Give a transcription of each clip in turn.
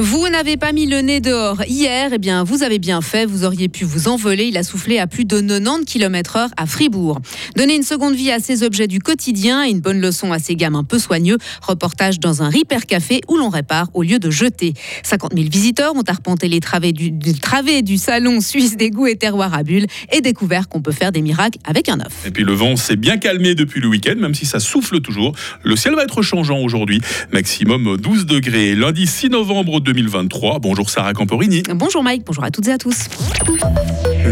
Vous n'avez pas mis le nez dehors hier, eh bien vous avez bien fait, vous auriez pu vous envoler. Il a soufflé à plus de 90 km/h à Fribourg. Donner une seconde vie à ces objets du quotidien et une bonne leçon à ces gamins peu soigneux. Reportage dans un Ripper Café où l'on répare au lieu de jeter. 50 000 visiteurs ont arpenté les travées du, du, du salon suisse des goûts et terroirs à bulles et découvert qu'on peut faire des miracles avec un œuf. Et puis le vent s'est bien calmé depuis le week-end, même si ça souffle toujours. Le ciel va être changeant aujourd'hui, maximum 12 degrés. Lundi 6 novembre 2023. Bonjour Sarah Camporini. Bonjour Mike, bonjour à toutes et à tous.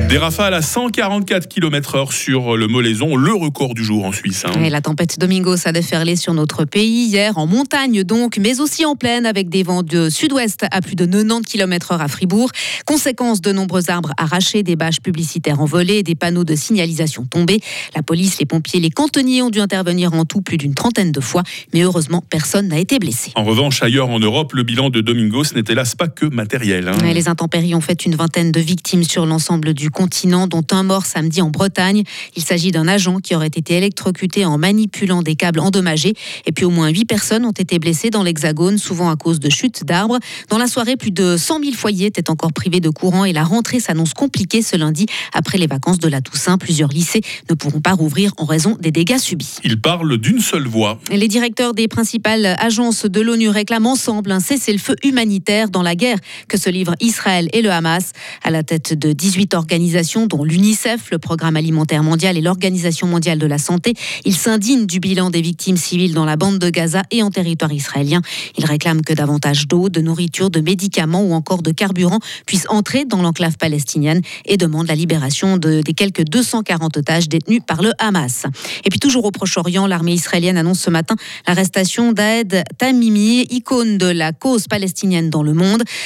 Des rafales à 144 km/h sur le Molaison, le record du jour en Suisse. Hein. la tempête Domingos a déferlé sur notre pays hier, en montagne donc, mais aussi en plaine, avec des vents de sud-ouest à plus de 90 km/h à Fribourg. Conséquence de nombreux arbres arrachés, des bâches publicitaires envolées, des panneaux de signalisation tombés. La police, les pompiers, les cantonniers ont dû intervenir en tout plus d'une trentaine de fois, mais heureusement, personne n'a été blessé. En revanche, ailleurs en Europe, le bilan de Domingos n'est hélas pas que matériel. Hein. Les intempéries ont fait une vingtaine de victimes sur l'ensemble du continent, dont un mort samedi en Bretagne. Il s'agit d'un agent qui aurait été électrocuté en manipulant des câbles endommagés. Et puis au moins 8 personnes ont été blessées dans l'Hexagone, souvent à cause de chutes d'arbres. Dans la soirée, plus de 100 000 foyers étaient encore privés de courant et la rentrée s'annonce compliquée ce lundi. Après les vacances de la Toussaint, plusieurs lycées ne pourront pas rouvrir en raison des dégâts subis. Il parle d'une seule voix. Les directeurs des principales agences de l'ONU réclament ensemble un cessez-le-feu humanitaire dans la guerre que se livrent Israël et le Hamas. À la tête de 18 organisations, dont l'UNICEF, le Programme alimentaire mondial et l'Organisation mondiale de la santé, ils s'indignent du bilan des victimes civiles dans la bande de Gaza et en territoire israélien. Ils réclament que davantage d'eau, de nourriture, de médicaments ou encore de carburant puissent entrer dans l'enclave palestinienne et demandent la libération de, des quelques 240 otages détenus par le Hamas. Et puis toujours au Proche-Orient, l'armée israélienne annonce ce matin l'arrestation d'Aed Tamimi, icône de la cause palestinienne dans le monde.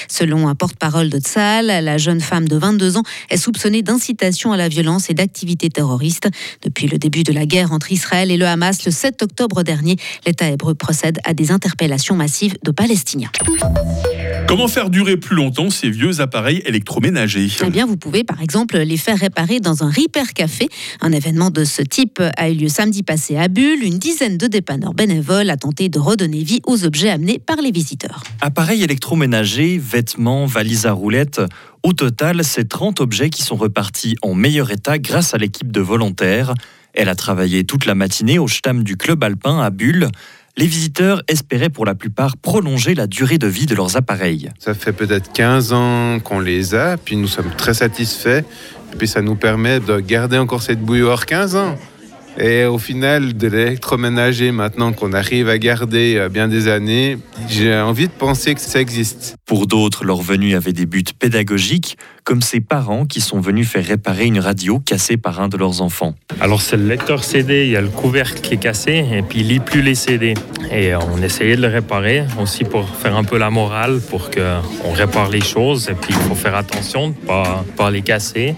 Selon un porte-parole de Tzal, la jeune femme de 22 ans est soupçonnée d'incitation à la violence et d'activités terroristes. Depuis le début de la guerre entre Israël et le Hamas, le 7 octobre dernier, l'État hébreu procède à des interpellations massives de Palestiniens. Comment faire durer plus longtemps ces vieux appareils électroménagers? Eh bien, vous pouvez par exemple les faire réparer dans un Repair Café. Un événement de ce type a eu lieu samedi passé à Bulle. Une dizaine de dépanneurs bénévoles a tenté de redonner vie aux objets amenés par les visiteurs. Appareils électroménagers, vêtements, valises à roulettes. Au total, c'est 30 objets qui sont repartis en meilleur état grâce à l'équipe de volontaires. Elle a travaillé toute la matinée au stam du club alpin à Bulle. Les visiteurs espéraient pour la plupart prolonger la durée de vie de leurs appareils. Ça fait peut-être 15 ans qu'on les a, puis nous sommes très satisfaits. Et puis ça nous permet de garder encore cette bouilloire 15 ans. Et au final, de l'électroménager, maintenant qu'on arrive à garder euh, bien des années, j'ai envie de penser que ça existe. Pour d'autres, leur venue avait des buts pédagogiques, comme ces parents qui sont venus faire réparer une radio cassée par un de leurs enfants. Alors c'est le lecteur CD, il y a le couvercle qui est cassé et puis il lit plus les CD. Et on essayait de le réparer aussi pour faire un peu la morale, pour qu'on répare les choses et puis il faut faire attention de ne pas, pas les casser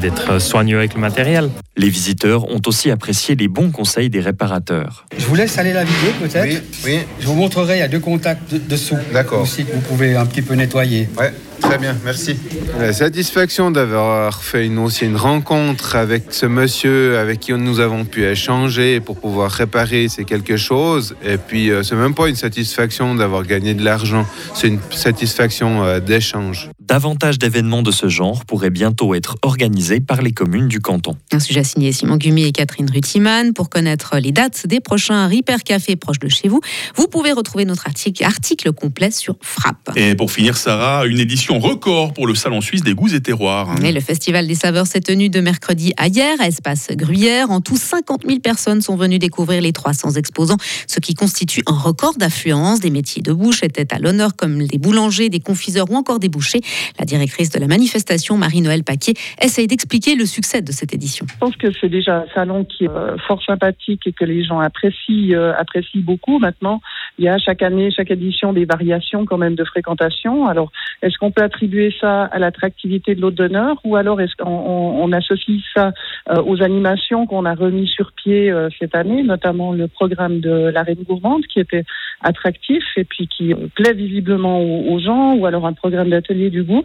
d'être soigneux avec le matériel. Les visiteurs ont aussi apprécié les bons conseils des réparateurs. Je vous laisse aller la vidéo peut-être. Oui, oui. Je vous montrerai, il y a deux contacts dessous. D'accord. Aussi que vous pouvez un petit peu nettoyer. Ouais. Très bien, merci. La satisfaction d'avoir fait une, aussi une rencontre avec ce monsieur avec qui nous avons pu échanger pour pouvoir réparer ces quelque chose. Et puis, euh, c'est même pas une satisfaction d'avoir gagné de l'argent, c'est une satisfaction euh, d'échange. Davantage d'événements de ce genre pourraient bientôt être organisés par les communes du canton. Un sujet signé Simon Gumi et Catherine Rutiman. Pour connaître les dates des prochains Ripper Café proches de chez vous, vous pouvez retrouver notre article, article complet sur Frappe. Et pour finir, Sarah, une édition record pour le Salon suisse des goûts et terroirs. le Festival des saveurs s'est tenu de mercredi à hier à Espace Gruyère. En tout, 50 000 personnes sont venues découvrir les 300 exposants, ce qui constitue un record d'affluence. Des métiers de bouche étaient à l'honneur comme des boulangers, des confiseurs ou encore des bouchers. La directrice de la manifestation, Marie-Noël Paquet, essaye d'expliquer le succès de cette édition. Je pense que c'est déjà un salon qui est euh, fort sympathique et que les gens apprécient, euh, apprécient beaucoup. Maintenant, il y a chaque année, chaque édition des variations quand même de fréquentation. Alors, est-ce qu'on peut attribuer ça à l'attractivité de l'hôte d'honneur ou alors est-ce qu'on on associe ça euh, aux animations qu'on a remis sur pied cette année, notamment le programme de la Reine Gourmande qui était attractif et puis qui plaît visiblement aux, gens ou alors un programme d'atelier du goût.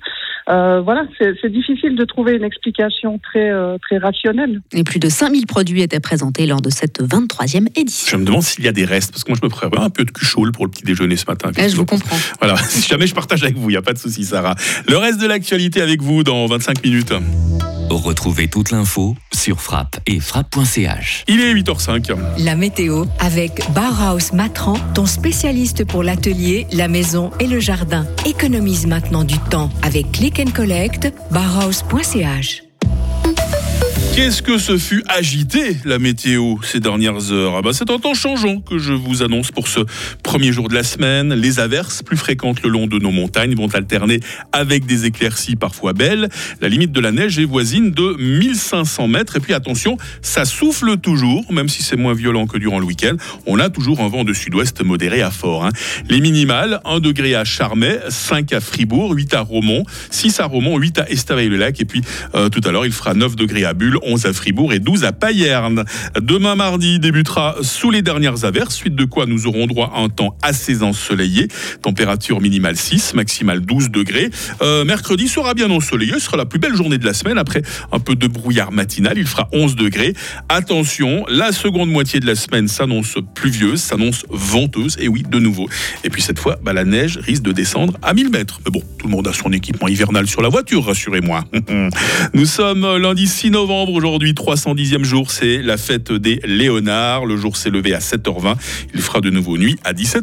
voilà, c'est difficile de trouver une explication très, très rationnelle. Et plus de 5000 produits étaient présentés lors de cette 23e édition. Je me demande s'il y a des restes, parce que moi je me prépare un peu de cuchoule pour le petit déjeuner ce matin. je vous comprends. Voilà, si jamais je partage avec vous, il n'y a pas de souci, Sarah. Le reste de l'actualité avec vous dans 25 minutes. Retrouvez toute l'info sur frappe et frappe.ch. Il est 8h05. La météo avec Bauhaus Matran, ton spécialiste pour l'atelier, la maison et le jardin. Économise maintenant du temps avec Click and Collect, bauhaus.ch. Qu'est-ce que ce fut agité la météo ces dernières heures? Ah bah C'est un temps changeant que je vous annonce pour ce premier jour de la semaine. Les averses plus fréquentes le long de nos montagnes vont alterner avec des éclaircies parfois belles. La limite de la neige est voisine de 1500 mètres. Et puis attention, ça souffle toujours, même si c'est moins violent que durant le week-end. On a toujours un vent de sud-ouest modéré à fort. Hein. Les minimales, 1 degré à Charmey, 5 à Fribourg, 8 à Romont, 6 à Romont, 8 à Estavayer-le-Lac. Et puis euh, tout à l'heure, il fera 9 degrés à Bulle, 11 à Fribourg et 12 à Payerne. Demain mardi débutera sous les dernières averses, suite de quoi nous aurons droit à un temps assez ensoleillé. Température minimale 6, maximale 12 degrés. Euh, mercredi sera bien ensoleillé, ce sera la plus belle journée de la semaine. Après un peu de brouillard matinal, il fera 11 degrés. Attention, la seconde moitié de la semaine s'annonce pluvieuse, s'annonce venteuse, et oui, de nouveau. Et puis cette fois, bah, la neige risque de descendre à 1000 mètres. Mais bon, tout le monde a son équipement hivernal sur la voiture, rassurez-moi. Nous sommes lundi 6 novembre aujourd'hui, 310e jour, c'est la fête des Léonards. Le jour s'est levé à 7h20. Il fera de nouveau nuit à 17h.